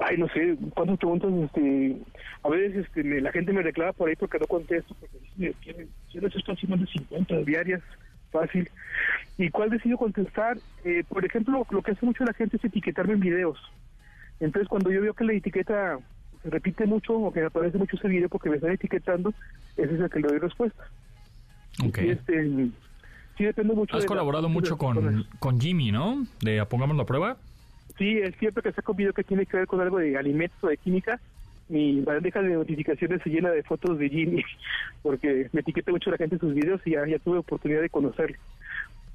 Ay, no sé, cuántas preguntas, este, a veces este, me- la gente me reclama por ahí porque no contesto, porque dice, tienen, tienen esto así más de 50 diarias, fácil. ¿Y cuál decido contestar? Eh, por ejemplo, lo que hace mucho la gente es etiquetarme en videos. Entonces, cuando yo veo que la etiqueta se repite mucho o que me aparece mucho ese video porque me están etiquetando, ese es el que le doy respuesta. Ok. Y este, sí depende mucho Has de la- colaborado de mucho con, personas. con Jimmy, ¿no? De a Pongámoslo a prueba. Sí, es siempre que saco un video que tiene que ver con algo de alimentos o de química, mi bandeja de notificaciones se llena de fotos de Jimmy, porque me etiqueta mucho la gente en sus videos y ya, ya tuve oportunidad de conocerlo.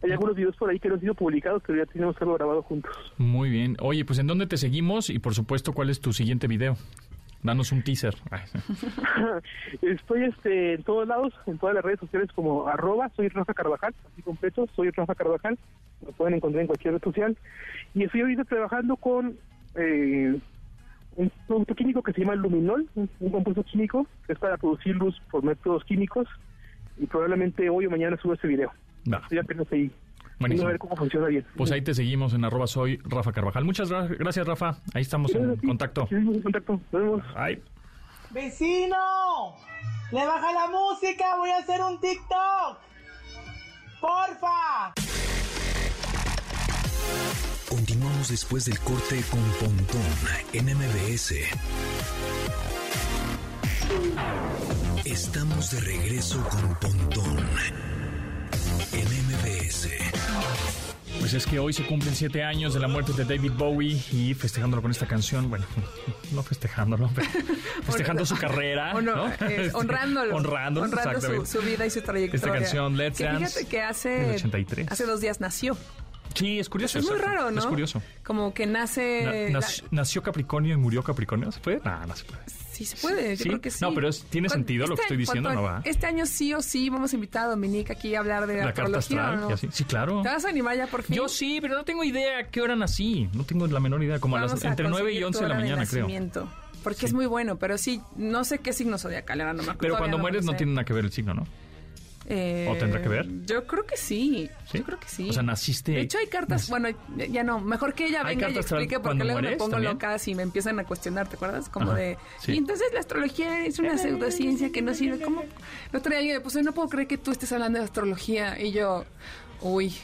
Hay algunos videos por ahí que no han sido publicados, pero ya tenemos algo grabado juntos. Muy bien. Oye, pues ¿en dónde te seguimos? Y por supuesto, ¿cuál es tu siguiente video? Danos un teaser. Estoy este, en todos lados, en todas las redes sociales como arroba, soy Rafa Carvajal, así completo, soy Rafa Carvajal, lo pueden encontrar en cualquier red social. Y estoy ahorita trabajando con eh, un producto químico que se llama luminol, un, un compuesto químico que es para producir luz por métodos químicos y probablemente hoy o mañana subo ese video. Estoy apenas ahí. Buenísimo. A ver cómo funciona bien. Pues ahí te seguimos en arroba soy Rafa Carvajal. Muchas gra- gracias, Rafa. Ahí estamos en contacto. Sí, seguimos en contacto. Nos vemos. Ay. ¡Vecino! ¡Le baja la música! ¡Voy a hacer un TikTok! ¡Porfa! Continuamos después del corte con Pontón en MBS. Estamos de regreso con Pontón en MBS. Pues es que hoy se cumplen siete años de la muerte de David Bowie y festejándolo con esta canción, bueno, no festejándolo, pero festejando su carrera, O no, ¿no? eh, Este, honrándolo. honrándolo, honrando su, vida y su trayectoria. Esta canción, Let's que Dance, Fíjate que del hace, 83. hace dos días nació. Sí, es curioso. Es muy exacto. raro, ¿no? Es curioso. Como que nace... Na- la- nac- ¿Nació Capricornio y murió Capricornio? ¿Se puede? No, no se puede. Sí se puede, creo que sí. No, pero es- tiene sentido lo que estoy diciendo, ¿no va? Este año sí o sí vamos a invitar a Dominique aquí a hablar de La carta astral y así. Sí, claro. ¿Te vas a animar ya por fin? Yo sí, pero no tengo idea a qué hora nací. No tengo la menor idea. Como a las, a entre 9 y conseguir 11 tu de la mañana, creo. nacimiento, Porque es muy bueno, pero sí, no sé qué signo zodiacal era, no me acuerdo. Pero cuando mueres no sé. tiene nada que ver el signo, ¿no? Eh, ¿O tendrá que ver? Yo creo que sí. ¿Sí? Yo creo que sí. O sea, naciste- De hecho, hay cartas. Bueno, ya- no. Mejor que ella ¿Hay venga y explique porque luego me pongo también? loca si me empiezan a cuestionar, ¿te acuerdas? Como Ajá, de. sí. Y entonces la astrología es una pseudociencia que no sirve. ¿Cómo? El otro día alguien me puso, no puedo creer que tú estés hablando de astrología. Y yo, uy.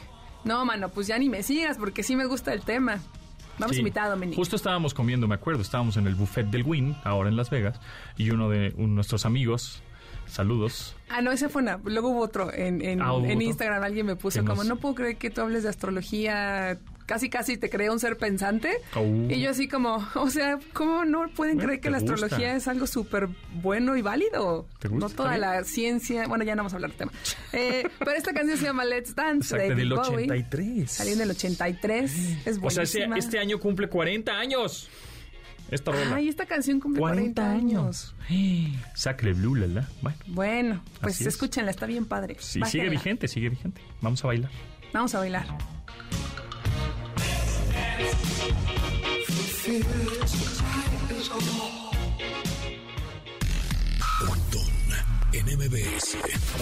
No, mano, pues ya ni me sigas porque sí me gusta el tema. Vamos Sí. a invitar a Dominique. Justo estábamos comiendo, me acuerdo, estábamos en el buffet del Win, ahora en Las Vegas, y uno de un- nuestros amigos, saludos, Ah, no, ese fue una. Luego hubo otro. En, en, Ah, ¿hubo en otro? Instagram alguien me puso como, nos- no puedo creer que tú hables de astrología. Casi, casi te creo un ser pensante. Oh. Y yo así como, o sea, ¿cómo no pueden Bueno, creer que ¿te la gusta? astrología es algo súper bueno y válido? ¿Te gusta? No toda la ciencia. Bueno, ya no vamos a hablar del tema. Eh, pero esta canción se llama Let's Dance. Exacto, de del David Bowie. 83. Salió en el 83. Es O sea, buenísima. este año cumple 40 años. Esta rola. Ay, esta canción cumple 40, años. Sacre Blue, la, Bueno, Bueno, pues es. escúchenla, está bien padre. sí, sigue vigente, sigue vigente. Vamos a bailar. Vamos a bailar.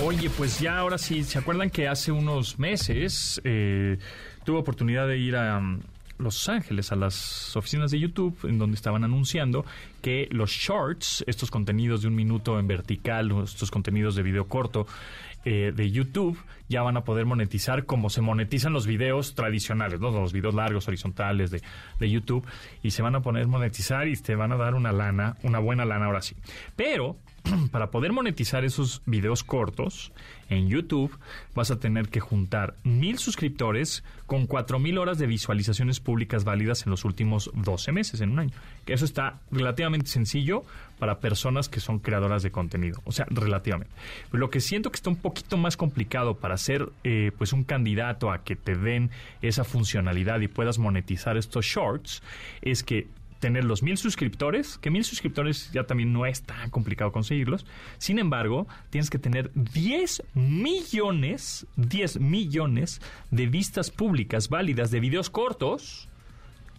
Oye, pues ya ahora sí, ¿se acuerdan que hace unos meses eh, tuve oportunidad de ir a Los Ángeles, a las oficinas de YouTube, en donde estaban anunciando que los shorts, estos contenidos de un minuto en vertical, estos contenidos de video corto eh, de YouTube, ya van a poder monetizar como se monetizan los videos tradicionales, ¿no? los videos largos, horizontales de, de YouTube, y se van a poner monetizar y te van a dar una lana, una buena lana ahora sí. Pero para poder monetizar esos videos cortos en YouTube, vas a tener que juntar mil suscriptores con cuatro mil horas de visualizaciones públicas válidas en los últimos 12 meses, en un año. Que eso está relativamente sencillo para personas que son creadoras de contenido. O sea, relativamente. Pero lo que siento que está un poquito más complicado para ser eh, pues un candidato a que te den esa funcionalidad y puedas monetizar estos shorts es que tener los mil suscriptores, que mil suscriptores ya también no es tan complicado conseguirlos. Sin embargo, tienes que tener 10 millones, 10 millones de vistas públicas válidas de videos cortos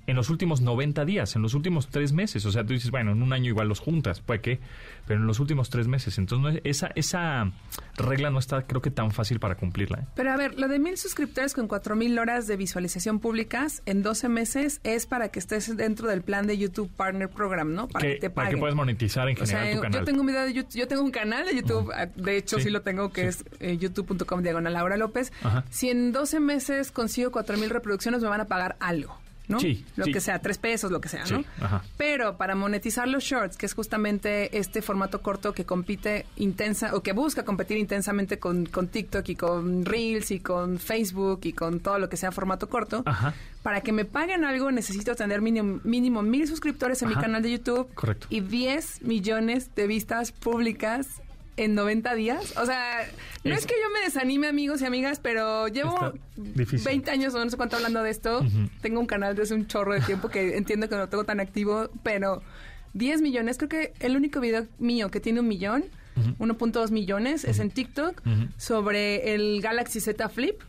en los últimos 90 días, en los últimos tres meses. O sea, tú dices, bueno, en un año igual los juntas, puede que, pero en los últimos tres meses. Entonces, esa, esa regla no está, creo que, tan fácil para cumplirla. ¿eh? Pero a ver, lo de mil suscriptores con cuatro mil horas de visualización públicas en 12 meses es para que estés dentro del plan de YouTube Partner Program, ¿no? Para que, Que, te para que puedas monetizar en O general sea, tu canal. yo tengo un video de YouTube, yo tengo un canal de YouTube, ah, de hecho sí, Sí, lo tengo, que sí. es eh, youtube.com diagonal Laura López. Ajá. Si en 12 meses consigo cuatro mil reproducciones me van a pagar algo, ¿no? Sí, Lo sí. que sea, tres pesos, lo que sea, ¿no? Ajá. Pero para monetizar los shorts, que es justamente este formato corto que compite intensa o que busca competir intensamente con, con TikTok y con Reels y con Facebook y con todo lo que sea formato corto, Ajá. para que me paguen algo necesito tener mínimo, mínimo mil suscriptores en Ajá. mi canal de YouTube Correcto. y 10 millones de vistas públicas en 90 días. O sea, no es, Es- que yo me desanime, amigos y amigas, pero llevo Está difícil. 20 años o no sé cuánto hablando de esto. Tengo un canal desde un chorro de tiempo que entiendo que no lo tengo tan activo, pero 10 millones, creo que el único video mío que tiene un millón, 1.2 millones, es en TikTok sobre el Galaxy Z Flip.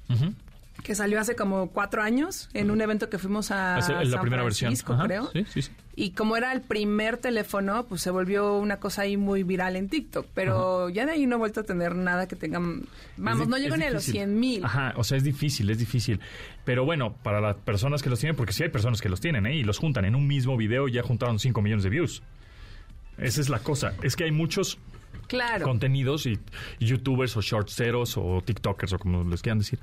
Que salió hace como cuatro años en un evento que fuimos a es la San primera versión. Francisco, Ajá, creo. Sí, sí, sí. Y como era el primer teléfono, pues se volvió una cosa ahí muy viral en TikTok. Pero ya de ahí no he vuelto a tener nada que tengan... Vamos, no llego ni a los difícil. 100 mil. Ajá, o sea, es difícil, es difícil. Pero bueno, para las personas que los tienen, porque sí hay personas que los tienen, ¿eh? Y los juntan en un mismo video, ya juntaron 5 millones de views. Esa es la cosa. Es que hay muchos Claro. contenidos y youtubers o shortseros o tiktokers o como les quieran decir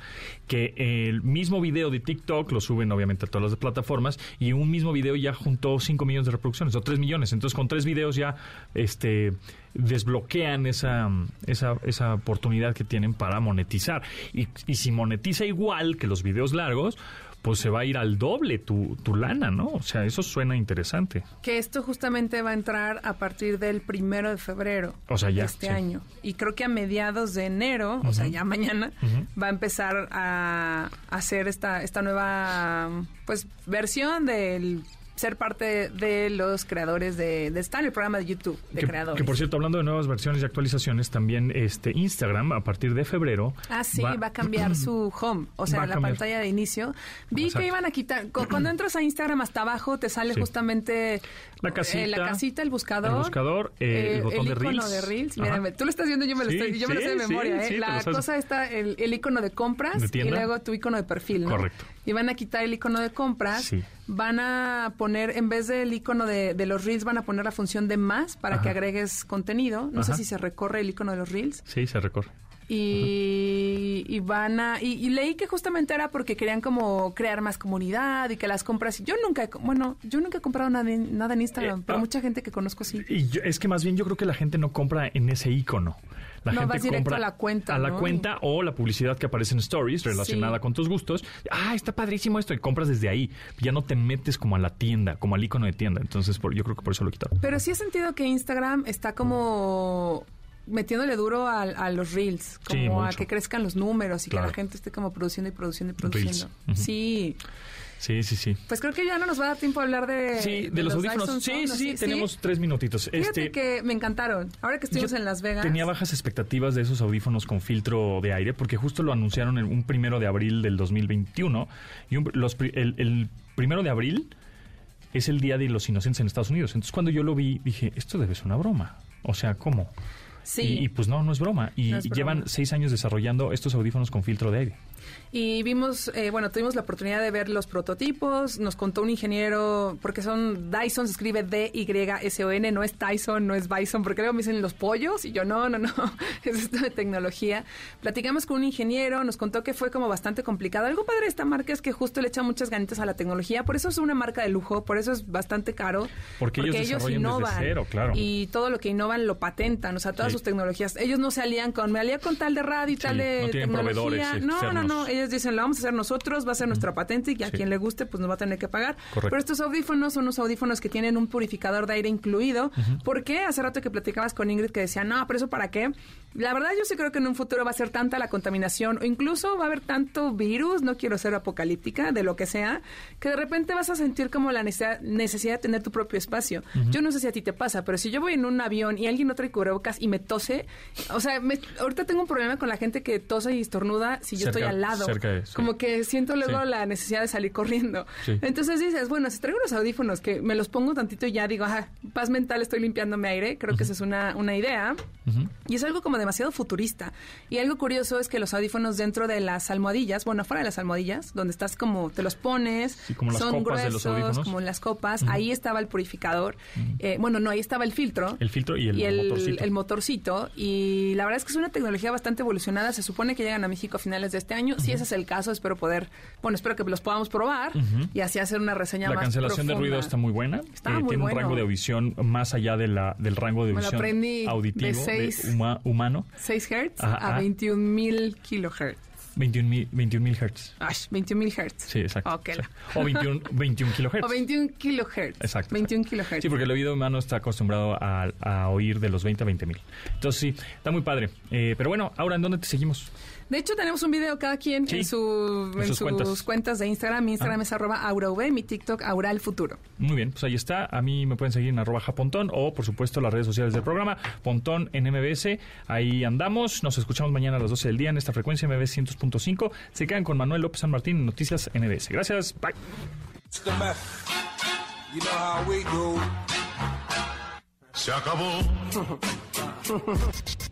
que el mismo video de TikTok lo suben obviamente a todas las plataformas y un mismo video ya juntó 5 millones de reproducciones o 3 millones entonces con tres videos ya este desbloquean esa, esa, esa oportunidad que tienen para monetizar y si monetiza igual que los videos largos pues se va a ir al doble tu, tu lana, ¿no? O sea, eso suena interesante. Que esto justamente va a entrar a partir del primero de febrero O sea, ya, de este sí. año. Y creo que a mediados de enero, o sea, ya mañana, va a empezar a hacer esta, esta nueva pues versión del ser parte de los creadores de, de estar en el programa de YouTube de que, creadores. que, por cierto, hablando de nuevas versiones y actualizaciones, también este Instagram a partir de febrero Ah, sí, va, a cambiar su home, o sea, la cambiar. pantalla de inicio. Vi Exacto. que iban a quitar, cu- cuando entras a Instagram hasta abajo te sale Sí. justamente La casita, eh, la casita, el buscador, el buscador, eh, el botón de icono Reels. de Reels. Mírame, tú lo estás viendo, yo me lo Sí, estoy, yo me lo sí, sé de sí, memoria. ¿eh? sí, la cosa está el, el icono de compras ¿De y luego tu icono de perfil, ¿no? Correcto. Y van a quitar el icono de compras. Sí. Van a poner, en vez del icono de, de los Reels, van a poner la función de más para Ajá. que agregues contenido. No sé si se recorre el icono de los Reels. Sí, se recorre. Y, y van a y, y leí que justamente era porque querían como crear más comunidad y que las compras yo nunca bueno yo nunca he comprado nada en, nada en Instagram Eh, pero ah. mucha gente que conozco sí Y yo- es que más bien yo creo que la gente no compra en ese icono. La No, gente vas directo compra a la cuenta, a la ¿no? cuenta o la publicidad que aparece en stories relacionada Sí. con tus gustos. Ah, está padrísimo esto y compras desde ahí. Ya no te metes como a la tienda, como al icono de tienda. Entonces, por- yo creo que por eso lo quitaron. pero sí he sentido que Instagram está como metiéndole duro a, a los reels Sí, como a que crezcan los números y que la gente esté como produciendo y produciendo y produciendo Reels. Sí Sí, sí, sí. Pues creo que ya no nos va a dar tiempo a hablar de... Sí, de, los, audífonos. Sí, sí, sí, tenemos tres minutitos. Fíjate Este, que me encantaron. Ahora que estuvimos en Las Vegas... Tenía bajas expectativas de esos audífonos con filtro de aire, porque justo lo anunciaron en un primero de abril del 2021. Y un- los, el, el primero de abril es el Día de los Inocentes en Estados Unidos. Entonces, cuando yo lo vi, dije, esto debe ser una broma. O sea, ¿cómo? Sí. Y, y, pues no, no es broma. Y, No es y broma. llevan seis años desarrollando estos audífonos con filtro de aire. Y vimos, eh, bueno, tuvimos la oportunidad de ver los prototipos. Nos contó un ingeniero, porque son Dyson, se escribe D-Y-S-O-N, no es Tyson, no es Bison, porque luego me dicen los pollos. Y yo, no, no, no, es esto de tecnología. Platicamos con un ingeniero, nos contó que fue como bastante complicado. Algo padre de esta marca es que justo le echa muchas ganitas a la tecnología. Por eso es una marca de lujo, por eso es bastante caro. Porque ellos desarrollan desde cero, claro. Y todo lo que innovan lo patentan, o sea, todas Sí. sus tecnologías. Ellos no se alían con, me alía con tal de radio y tal de no tecnología. No, no, externos. No. Ellos dicen, lo vamos a hacer nosotros, va a ser nuestra patente y a Sí. quien le guste, pues nos va a tener que pagar. Correcto. Pero estos audífonos son unos audífonos que tienen un purificador de aire incluido. ¿Por qué? Hace rato que platicabas con Ingrid que decía, no, pero eso para qué. La verdad, yo sí creo que en un futuro va a ser tanta la contaminación o incluso va a haber tanto virus, no quiero ser apocalíptica, de lo que sea, que de repente vas a sentir como la necesidad, necesidad de tener tu propio espacio. Yo no sé si a ti te pasa, pero si yo voy en un avión y alguien no trae cubrebocas y me tose, o sea, me- ahorita tengo un problema con la gente que tose y estornuda si yo Cerca- estoy al lado. cerca de- sí. Como que siento luego Sí. la necesidad de salir corriendo. Sí. Entonces dices, bueno, si traigo unos audífonos que me los pongo tantito y ya digo, ajá, paz mental, estoy limpiándome aire, creo que esa es una, una idea. Y es algo como demasiado futurista. Y algo curioso es que los audífonos dentro de las almohadillas, bueno, fuera de las almohadillas, donde estás como, te los pones, Sí, como son gruesos, como en las copas, ahí estaba el purificador. Eh, bueno, no, ahí estaba el filtro. El filtro y el motorcito. el motorcito. Y la verdad es que es una tecnología bastante evolucionada. Se supone que llegan a México a finales de este año. Si ese es el caso, espero poder, bueno, espero que los podamos probar y así hacer una reseña La más cancelación de ruido está muy buena. Está Eh, muy tiene bueno. un rango de audición más allá de la, del rango de audición auditivo de de seis- huma- humano. 6 Hz a ajá. 21 mil kilohertz. 21 mil 21 mil hertz. Ay, 21 mil hertz. Sí, exacto. Ok, Sí. O 21, 21 kilohertz. O 21 kilohertz. Exacto. 21 kilohertz. Sí, porque el oído humano está acostumbrado a, a oír de los 20 a 20 mil. Entonces sí, está muy padre. Eh, pero bueno, ahora, ¿en dónde te seguimos? De hecho, tenemos un video cada quien Sí, en, su, en en sus sus, cuentas. cuentas. de Instagram. Mi Instagram Ah. es arroba aurov, mi TikTok aural futuro. Muy bien, pues ahí está. A mí me pueden seguir en arroba japontón o, por supuesto, las redes sociales del programa, Pontón en MBS. Ahí andamos. Nos escuchamos mañana a las 12 del día en esta frecuencia MBS 100.5. Se quedan con Manuel López San Martín en Noticias MBS. Gracias. Bye. the meth. You know how we do. Se acabó.